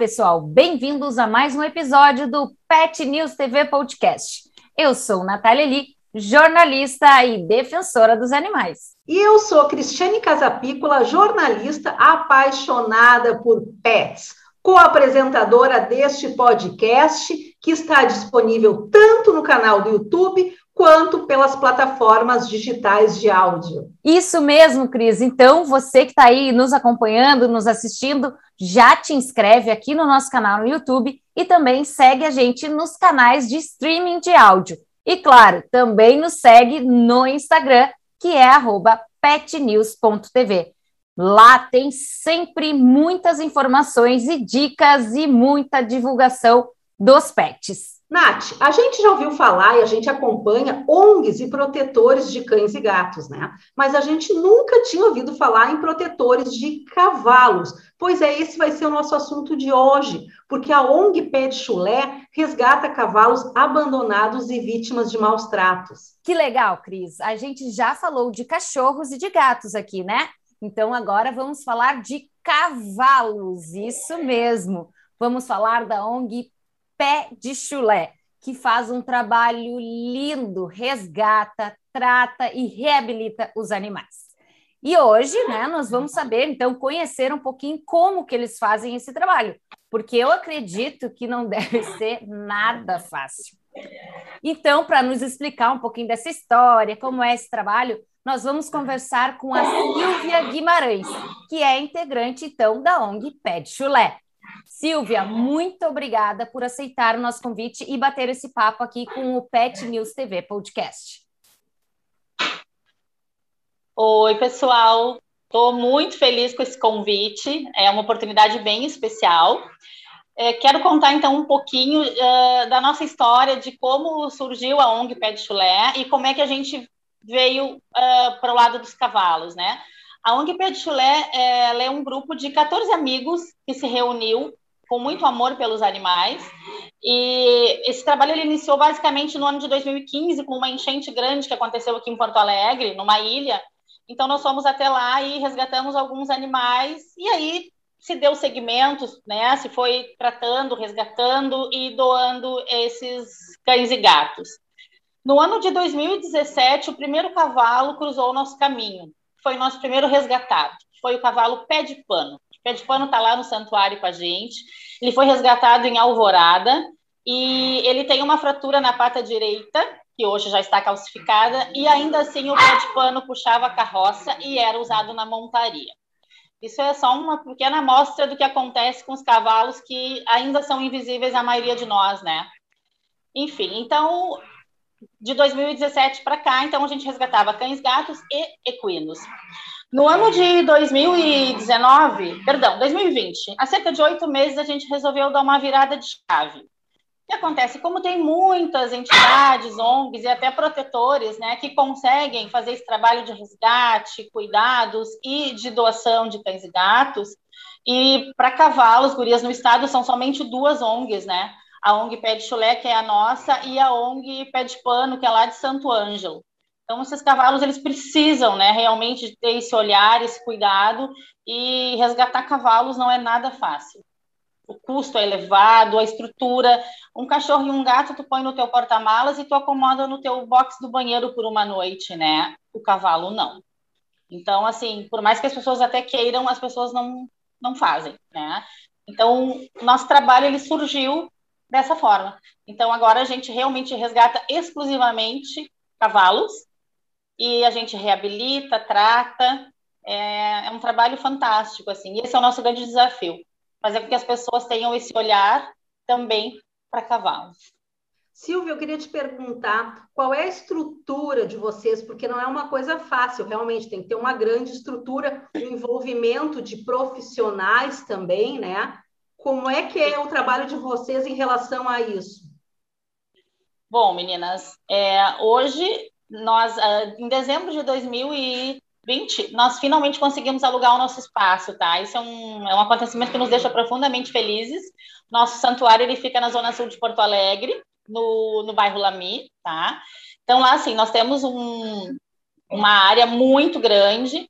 pessoal, bem-vindos a mais um episódio do Pet News TV Podcast. Eu sou Natália Lee, jornalista e defensora dos animais. E eu sou Cristiane Casapícola, jornalista apaixonada por pets, co-apresentadora deste podcast que está disponível tanto no canal do YouTube quanto pelas plataformas digitais de áudio. Isso mesmo, Cris. Então, você que está aí nos acompanhando, nos assistindo, já te inscreve aqui no nosso canal no YouTube e também segue a gente nos canais de streaming de áudio. E claro, também nos segue no Instagram, que é petnews.tv. Lá tem sempre muitas informações e dicas e muita divulgação dos pets. Nath, a gente já ouviu falar e a gente acompanha ONGs e protetores de cães e gatos, né? Mas a gente nunca tinha ouvido falar em protetores de cavalos. Pois é, esse vai ser o nosso assunto de hoje, porque a ONG Pé Chulé resgata cavalos abandonados e vítimas de maus tratos. Que legal, Cris. A gente já falou de cachorros e de gatos aqui, né? Então agora vamos falar de cavalos. Isso mesmo. Vamos falar da ONG Pé de Chulé, que faz um trabalho lindo, resgata, trata e reabilita os animais. E hoje, né, nós vamos saber, então, conhecer um pouquinho como que eles fazem esse trabalho, porque eu acredito que não deve ser nada fácil. Então, para nos explicar um pouquinho dessa história, como é esse trabalho, nós vamos conversar com a Silvia Guimarães, que é integrante, então, da ONG Pé de Chulé. Silvia, muito obrigada por aceitar o nosso convite e bater esse papo aqui com o Pet News TV Podcast. Oi, pessoal. Estou muito feliz com esse convite. É uma oportunidade bem especial. É, quero contar então um pouquinho uh, da nossa história de como surgiu a ONG Pet Chulé e como é que a gente veio uh, para o lado dos cavalos, né? A ONG Pé de Chulé é, é um grupo de 14 amigos que se reuniu com muito amor pelos animais. E esse trabalho ele iniciou basicamente no ano de 2015, com uma enchente grande que aconteceu aqui em Porto Alegre, numa ilha. Então, nós fomos até lá e resgatamos alguns animais. E aí se deu segmentos, né? Se foi tratando, resgatando e doando esses cães e gatos. No ano de 2017, o primeiro cavalo cruzou o nosso caminho foi nosso primeiro resgatado. Foi o cavalo Pé de Pano. Pé de Pano está lá no santuário com a gente. Ele foi resgatado em Alvorada e ele tem uma fratura na pata direita, que hoje já está calcificada, e ainda assim o Pé de Pano puxava a carroça e era usado na montaria. Isso é só uma pequena amostra do que acontece com os cavalos que ainda são invisíveis à maioria de nós, né? Enfim, então de 2017 para cá, então a gente resgatava cães, gatos e equinos. No ano de 2019, perdão, 2020, há cerca de oito meses a gente resolveu dar uma virada de chave. O que acontece? Como tem muitas entidades, ONGs e até protetores, né, que conseguem fazer esse trabalho de resgate, cuidados e de doação de cães e gatos, e para cavalos, gurias no estado, são somente duas ONGs, né? A ONG Pé de Chulé, que é a nossa, e a ONG Pé de Pano, que é lá de Santo Ângelo. Então, esses cavalos, eles precisam, né, realmente ter esse olhar, esse cuidado, e resgatar cavalos não é nada fácil. O custo é elevado, a estrutura. Um cachorro e um gato tu põe no teu porta-malas e tu acomoda no teu box do banheiro por uma noite, né? O cavalo não. Então, assim, por mais que as pessoas até queiram, as pessoas não, não fazem, né? Então, nosso trabalho, ele surgiu dessa forma. Então, agora a gente realmente resgata exclusivamente cavalos e a gente reabilita, trata. É, é um trabalho fantástico, assim. Esse é o nosso grande desafio, fazer com que as pessoas tenham esse olhar também para cavalos. Silvia, eu queria te perguntar qual é a estrutura de vocês, porque não é uma coisa fácil, realmente tem que ter uma grande estrutura, um envolvimento de profissionais também, né? Como é que é o trabalho de vocês em relação a isso? Bom, meninas, é, hoje nós, ah, em dezembro de 2020, nós finalmente conseguimos alugar o nosso espaço, tá? Isso é um, é um acontecimento que nos deixa profundamente felizes. Nosso santuário ele fica na zona sul de Porto Alegre, no, no bairro Lami, tá? Então lá, assim, nós temos um, uma área muito grande.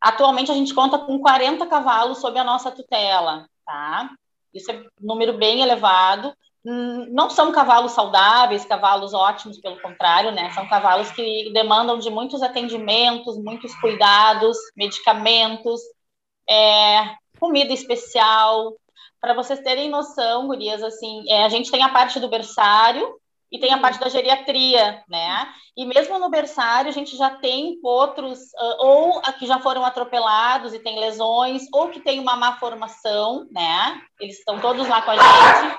Atualmente a gente conta com 40 cavalos sob a nossa tutela, tá? Isso é um número bem elevado. Hum, não são cavalos saudáveis, cavalos ótimos, pelo contrário, né? São cavalos que demandam de muitos atendimentos, muitos cuidados, medicamentos, é, comida especial. Para vocês terem noção, gurias, assim, é, a gente tem a parte do berçário, e tem a parte da geriatria, né? E mesmo no berçário, a gente já tem potros, uh, ou que já foram atropelados e têm lesões, ou que tem uma má formação, né? Eles estão todos lá com a gente.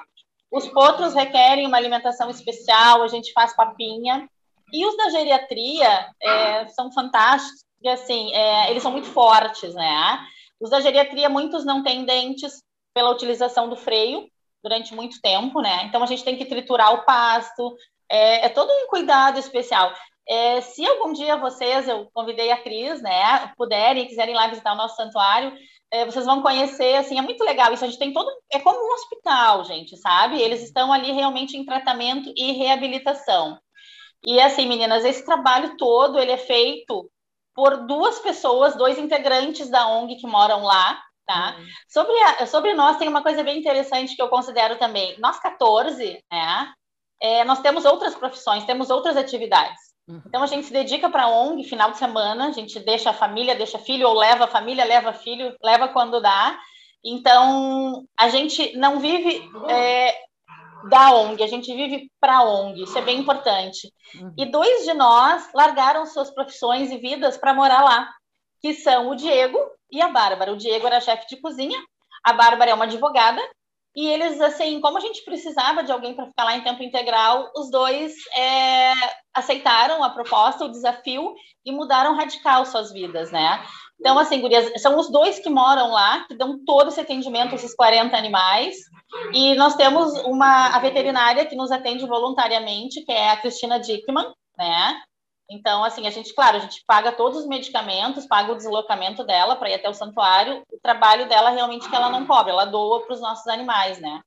Os potros requerem uma alimentação especial, a gente faz papinha. E os da geriatria é, são fantásticos, porque assim, é, eles são muito fortes, né? Os da geriatria, muitos não têm dentes pela utilização do freio, durante muito tempo, né? Então a gente tem que triturar o pasto, é, é todo um cuidado especial. É, se algum dia vocês, eu convidei a Cris, né, puderem e quiserem lá visitar o nosso santuário, é, vocês vão conhecer, assim, é muito legal isso. A gente tem todo, é como um hospital, gente, sabe? Eles estão ali realmente em tratamento e reabilitação. E assim, meninas, esse trabalho todo ele é feito por duas pessoas, dois integrantes da ONG que moram lá, tá? Uhum. Sobre, a, sobre nós, tem uma coisa bem interessante que eu considero também. Nós 14, né? É, nós temos outras profissões, temos outras atividades. Uhum. Então, a gente se dedica para a ONG, final de semana, a gente deixa a família, deixa filho, ou leva a família, leva filho, leva quando dá. Então, a gente não vive é, da ONG, a gente vive para a ONG, isso é bem importante. Uhum. E dois de nós largaram suas profissões e vidas para morar lá, que são o Diego, e a Bárbara. O Diego era chefe de cozinha, a Bárbara é uma advogada, e eles, assim, como a gente precisava de alguém para ficar lá em tempo integral, os dois é, aceitaram a proposta, o desafio, e mudaram radical suas vidas, né? Então, assim, gurias, são os dois que moram lá, que dão todo esse atendimento a esses 40 animais, e nós temos uma a veterinária que nos atende voluntariamente, que é a Cristina Dickman, né? Então, assim, a gente, claro, a gente paga todos os medicamentos, paga o deslocamento dela para ir até o santuário. O trabalho dela realmente que ela não cobra, ela doa para os nossos animais, né?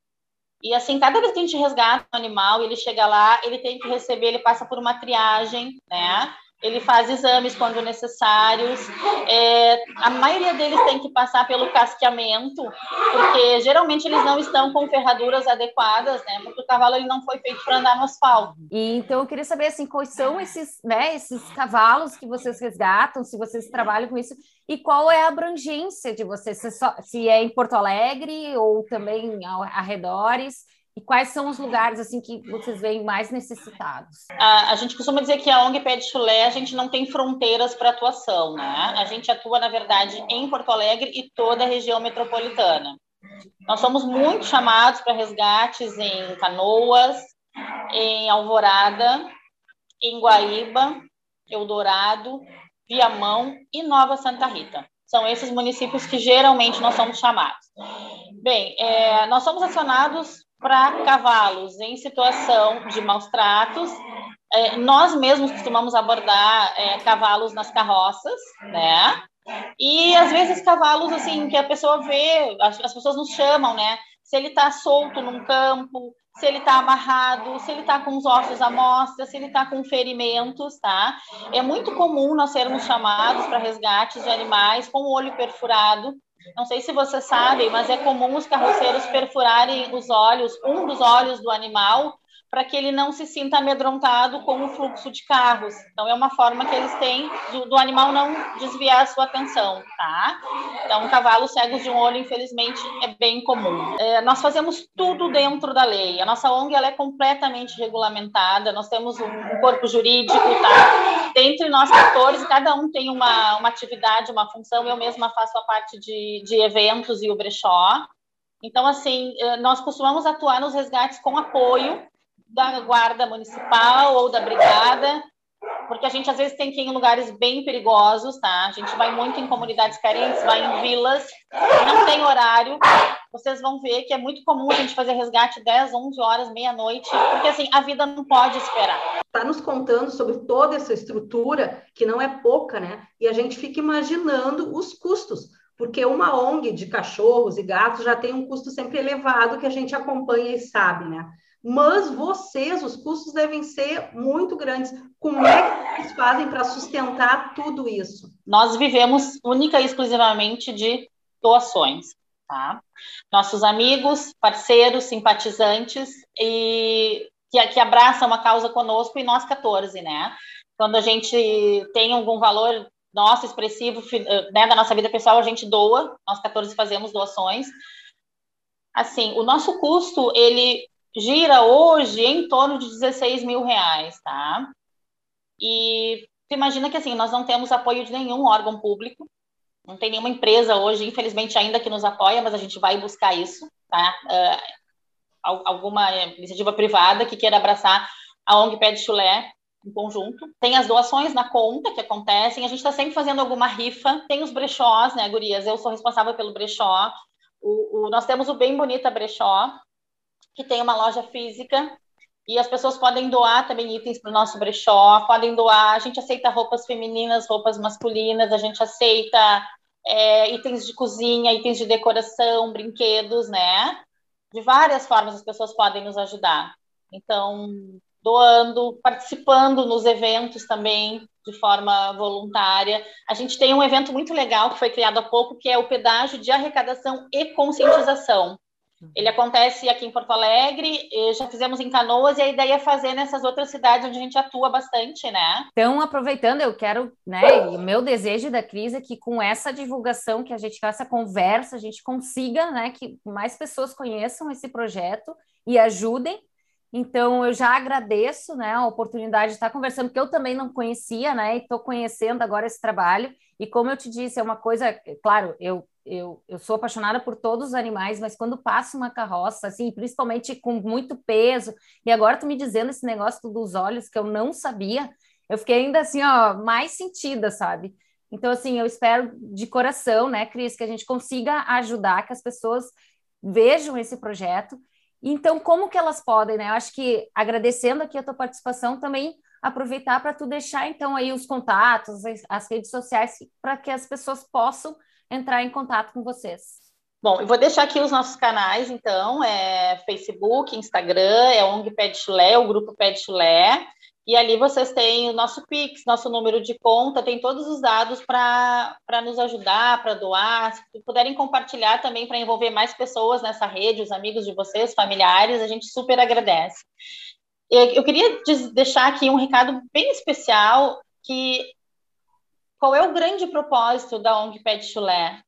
E assim, cada vez que a gente resgata um animal, ele chega lá, ele tem que receber, ele passa por uma triagem, né? Ele faz exames quando necessários. É, a maioria deles tem que passar pelo casqueamento, porque geralmente eles não estão com ferraduras adequadas, né? Porque o cavalo ele não foi feito para andar no asfalto. E, então eu queria saber assim, quais são esses, né, esses cavalos que vocês resgatam, se vocês trabalham com isso, e qual é a abrangência de vocês, se, só, se é em Porto Alegre ou também ao, arredores. E quais são os lugares assim que vocês veem mais necessitados? A, a gente costuma dizer que a ONG Pé de Chulé a gente não tem fronteiras para atuação, né? A gente atua na verdade em Porto Alegre e toda a região metropolitana. Nós somos muito chamados para resgates em Canoas, em Alvorada, em Guaíba, Eldorado, Viamão e Nova Santa Rita. São esses municípios que geralmente nós somos chamados. Bem, é, nós somos acionados para cavalos em situação de maus tratos. É, nós mesmos costumamos abordar é, cavalos nas carroças, né? E às vezes cavalos assim que a pessoa vê, as, as pessoas nos chamam, né? Se ele está solto num campo, se ele está amarrado, se ele está com os ossos à mostra, se ele está com ferimentos, tá? É muito comum nós sermos chamados para resgates de animais com o olho perfurado, não sei se vocês sabem, mas é comum os carroceiros perfurarem os olhos, um dos olhos do animal, para que ele não se sinta amedrontado com o fluxo de carros. Então, é uma forma que eles têm do, do animal não desviar a sua atenção, tá? Então, cavalos cegos de um olho, infelizmente, é bem comum. É, nós fazemos tudo dentro da lei. A nossa ONG ela é completamente regulamentada, nós temos um, um corpo jurídico, tá? Dentre nós 14, cada um tem uma, uma atividade, uma função. Eu mesma faço a parte de, de eventos e o brechó. Então, assim, é, nós costumamos atuar nos resgates com apoio da guarda municipal ou da brigada, porque a gente às vezes tem que ir em lugares bem perigosos, tá? A gente vai muito em comunidades carentes, vai em vilas, não tem horário. Vocês vão ver que é muito comum a gente fazer resgate 10, 11 horas, meia-noite, porque assim, a vida não pode esperar. Está nos contando sobre toda essa estrutura, que não é pouca, né? E a gente fica imaginando os custos, porque uma ONG de cachorros e gatos já tem um custo sempre elevado que a gente acompanha e sabe, né? Mas vocês, os custos devem ser muito grandes. Como é que vocês fazem para sustentar tudo isso? Nós vivemos única e exclusivamente de doações. tá? Nossos amigos, parceiros, simpatizantes e que, que abraçam uma causa conosco e nós 14, né? Quando a gente tem algum valor nosso expressivo né, da nossa vida pessoal, a gente doa, nós 14 fazemos doações. Assim, o nosso custo, ele gira hoje em torno de 16 mil reais, tá? E tu imagina que assim, nós não temos apoio de nenhum órgão público, não tem nenhuma empresa hoje, infelizmente, ainda que nos apoia, mas a gente vai buscar isso, tá? Uh, alguma iniciativa privada que queira abraçar a ONG Pé de Chulé em conjunto. Tem as doações na conta que acontecem, a gente está sempre fazendo alguma rifa. Tem os brechós, né, gurias? Eu sou responsável pelo brechó. O, o, nós temos o Bem Bonita Brechó, que tem uma loja física e as pessoas podem doar também itens para o nosso brechó, podem doar. A gente aceita roupas femininas, roupas masculinas, a gente aceita é, itens de cozinha, itens de decoração, brinquedos, né? De várias formas as pessoas podem nos ajudar. Então, doando, participando nos eventos também de forma voluntária. A gente tem um evento muito legal que foi criado há pouco, que é o pedágio de arrecadação e conscientização. Ele acontece aqui em Porto Alegre, já fizemos em Canoas, e a ideia é fazer nessas outras cidades onde a gente atua bastante, né? Então, aproveitando, eu quero, né, o meu desejo da crise é que com essa divulgação, que a gente, essa conversa, a gente consiga, né, que mais pessoas conheçam esse projeto e ajudem. Então, eu já agradeço, né, a oportunidade de estar conversando, porque eu também não conhecia, né, e estou conhecendo agora esse trabalho. E como eu te disse, é uma coisa, claro, eu eu, eu sou apaixonada por todos os animais, mas quando passa uma carroça, assim, principalmente com muito peso, e agora tu me dizendo esse negócio dos olhos que eu não sabia, eu fiquei ainda assim, ó, mais sentida, sabe? Então, assim, eu espero de coração, né, Cris, que a gente consiga ajudar, que as pessoas vejam esse projeto. Então, como que elas podem, né? Eu acho que agradecendo aqui a tua participação também aproveitar para tu deixar então aí os contatos, as, as redes sociais para que as pessoas possam entrar em contato com vocês? Bom, eu vou deixar aqui os nossos canais, então, é Facebook, Instagram, é ONG Pé de Chulé, o grupo Pé de e ali vocês têm o nosso Pix, nosso número de conta, tem todos os dados para nos ajudar, para doar, se puderem compartilhar também para envolver mais pessoas nessa rede, os amigos de vocês, familiares, a gente super agradece. Eu queria deixar aqui um recado bem especial, que qual é o grande propósito da ONG Pet Chulé?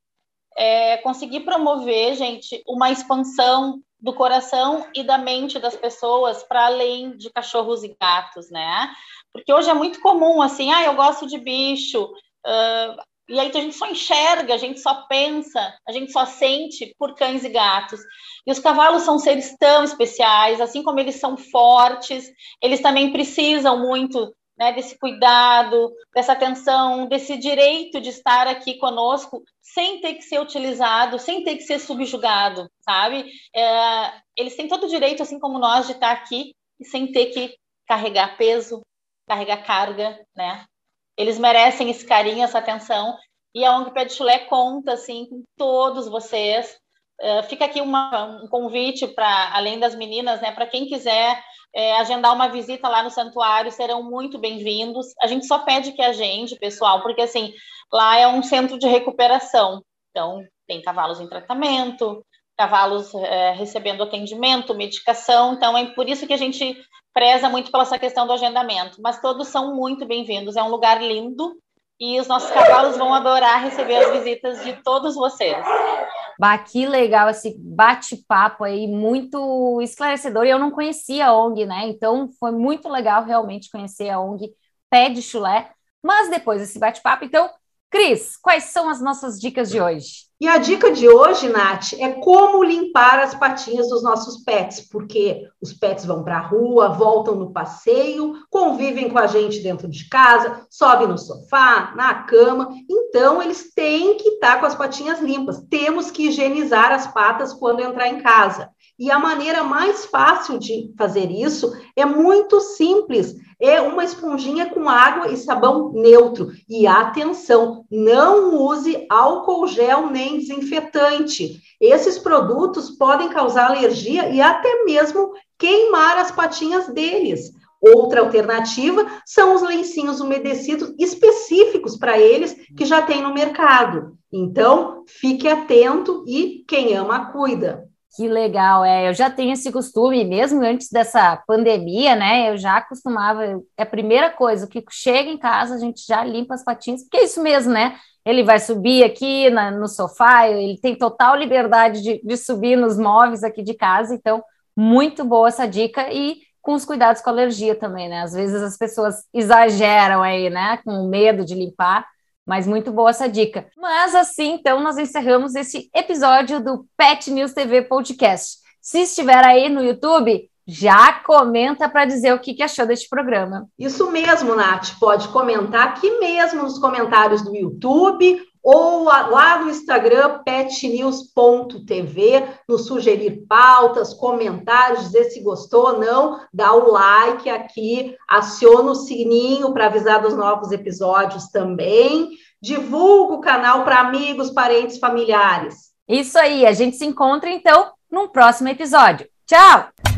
É conseguir promover, gente, uma expansão do coração e da mente das pessoas para além de cachorros e gatos, né? Porque hoje é muito comum, assim, ah, eu gosto de bicho, uh, e aí a gente só enxerga, a gente só pensa, a gente só sente por cães e gatos. E os cavalos são seres tão especiais, assim como eles são fortes, eles também precisam muito né, desse cuidado, dessa atenção, desse direito de estar aqui conosco, sem ter que ser utilizado, sem ter que ser subjugado, sabe? É, eles têm todo o direito, assim como nós, de estar aqui e sem ter que carregar peso, carregar carga, né? Eles merecem esse carinho, essa atenção. E a ONG Pé de Chulé conta, assim, com todos vocês. Uh, fica aqui uma, um convite para, além das meninas, né, para quem quiser é, agendar uma visita lá no santuário, serão muito bem-vindos. A gente só pede que agende, pessoal, porque assim, lá é um centro de recuperação. Então, tem cavalos em tratamento, cavalos é, recebendo atendimento, medicação. Então, é por isso que a gente preza muito pela essa questão do agendamento. Mas todos são muito bem-vindos. É um lugar lindo e os nossos cavalos vão adorar receber as visitas de todos vocês. Bah, que legal esse bate-papo aí, muito esclarecedor. E eu não conhecia a ONG, né? Então foi muito legal realmente conhecer a ONG Pé de Chulé. Mas depois desse bate-papo, então, Cris, quais são as nossas dicas de hoje? E a dica de hoje, Nath, é como limpar as patinhas dos nossos pets, porque os pets vão para a rua, voltam no passeio, convivem com a gente dentro de casa, sobem no sofá, na cama, então eles têm que estar tá com as patinhas limpas. Temos que higienizar as patas quando entrar em casa. E a maneira mais fácil de fazer isso é muito simples. É uma esponjinha com água e sabão neutro. E atenção, não use álcool gel nem desinfetante. Esses produtos podem causar alergia e até mesmo queimar as patinhas deles. Outra alternativa são os lencinhos umedecidos específicos para eles que já tem no mercado. Então, fique atento e quem ama, cuida. Que legal, é. Eu já tenho esse costume, mesmo antes dessa pandemia, né? Eu já costumava. É a primeira coisa, que chega em casa, a gente já limpa as patinhas, porque é isso mesmo, né? Ele vai subir aqui na, no sofá, ele tem total liberdade de, de subir nos móveis aqui de casa, então, muito boa essa dica e com os cuidados com a alergia também, né? Às vezes as pessoas exageram aí, né? Com medo de limpar mas muito boa essa dica. Mas assim, então, nós encerramos esse episódio do Pet News TV Podcast. Se estiver aí no YouTube, já comenta para dizer o que, que achou deste programa. Isso mesmo, Nath. Pode comentar aqui mesmo nos comentários do YouTube ou lá no Instagram petnews.tv, nos sugerir pautas, comentários, dizer se gostou ou não, dá o like aqui, aciona o sininho para avisar dos novos episódios também, divulga o canal para amigos, parentes, familiares. Isso aí, a gente se encontra então num próximo episódio. Tchau!